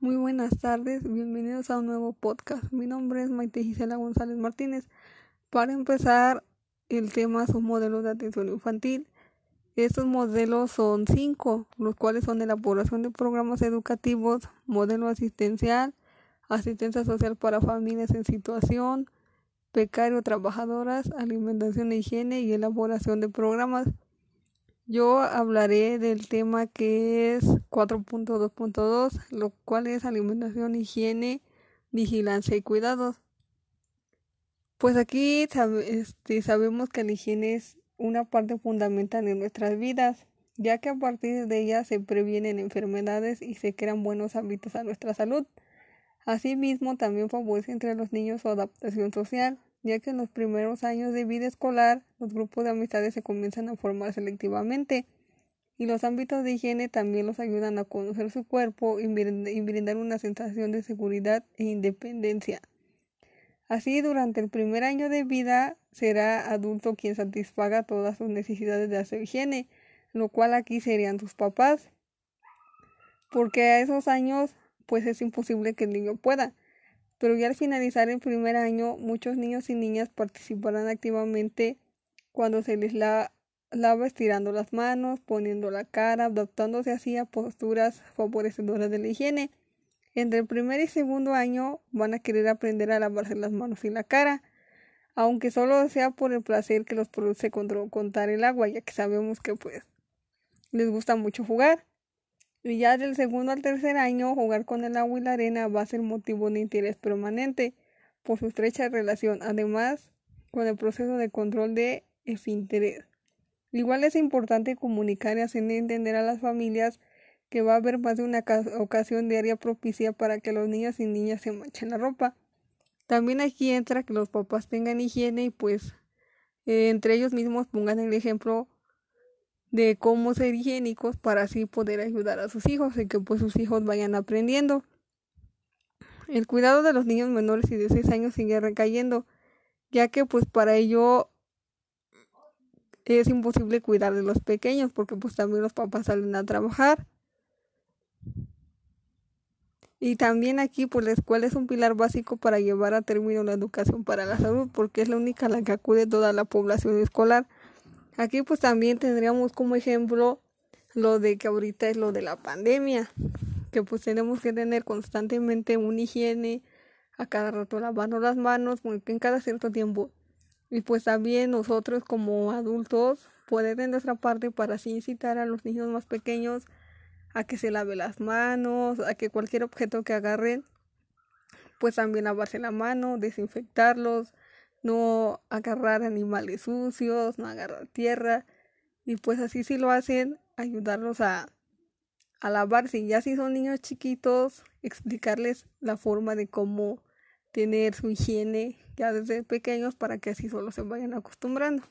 Muy buenas tardes, bienvenidos a un nuevo podcast. Mi nombre es Maite Gisela González Martínez. Para empezar, el tema son modelos de atención infantil. Estos modelos son cinco, los cuales son elaboración de programas educativos, modelo asistencial, asistencia social para familias en situación, becario trabajadoras, alimentación e higiene y elaboración de programas. Yo hablaré del tema que es 4.2.2, lo cual es alimentación, higiene, vigilancia y cuidados. Pues aquí este, sabemos que la higiene es una parte fundamental en nuestras vidas, ya que a partir de ella se previenen enfermedades y se crean buenos hábitos a nuestra salud. Asimismo, también favorece entre los niños su adaptación social, ya que en los primeros años de vida escolar los grupos de amistades se comienzan a formar selectivamente y los ámbitos de higiene también los ayudan a conocer su cuerpo y brindar una sensación de seguridad e independencia. Así, durante el primer año de vida será adulto quien satisfaga todas sus necesidades de hacer higiene, lo cual aquí serían sus papás, porque a esos años pues es imposible que el niño pueda pero ya al finalizar el primer año muchos niños y niñas participarán activamente cuando se les lava estirando las manos, poniendo la cara, adaptándose así a posturas favorecedoras de la higiene. Entre el primer y segundo año van a querer aprender a lavarse las manos y la cara, aunque solo sea por el placer que los produce contar el agua, ya que sabemos que pues les gusta mucho jugar. Y ya del segundo al tercer año, jugar con el agua y la arena va a ser motivo de interés permanente por su estrecha relación, además con el proceso de control de interés. Igual es importante comunicar y hacer entender a las familias que va a haber más de una ocasión diaria propicia para que los niños y niñas se manchen la ropa. También aquí entra que los papás tengan higiene y pues eh, entre ellos mismos pongan el ejemplo de cómo ser higiénicos para así poder ayudar a sus hijos y que pues sus hijos vayan aprendiendo. El cuidado de los niños menores y de 6 años sigue recayendo, ya que pues para ello es imposible cuidar de los pequeños porque pues también los papás salen a trabajar. Y también aquí pues la escuela es un pilar básico para llevar a término la educación para la salud porque es la única a la que acude toda la población escolar. Aquí pues también tendríamos como ejemplo lo de que ahorita es lo de la pandemia, que pues tenemos que tener constantemente una higiene, a cada rato lavando las manos, en cada cierto tiempo. Y pues también nosotros como adultos poder de nuestra parte para así incitar a los niños más pequeños a que se lave las manos, a que cualquier objeto que agarren, pues también lavarse la mano, desinfectarlos, no agarrar animales sucios, no agarrar tierra. Y pues así si lo hacen, ayudarlos a, a lavarse. Y ya si son niños chiquitos, explicarles la forma de cómo tener su higiene ya desde pequeños para que así solo se vayan acostumbrando.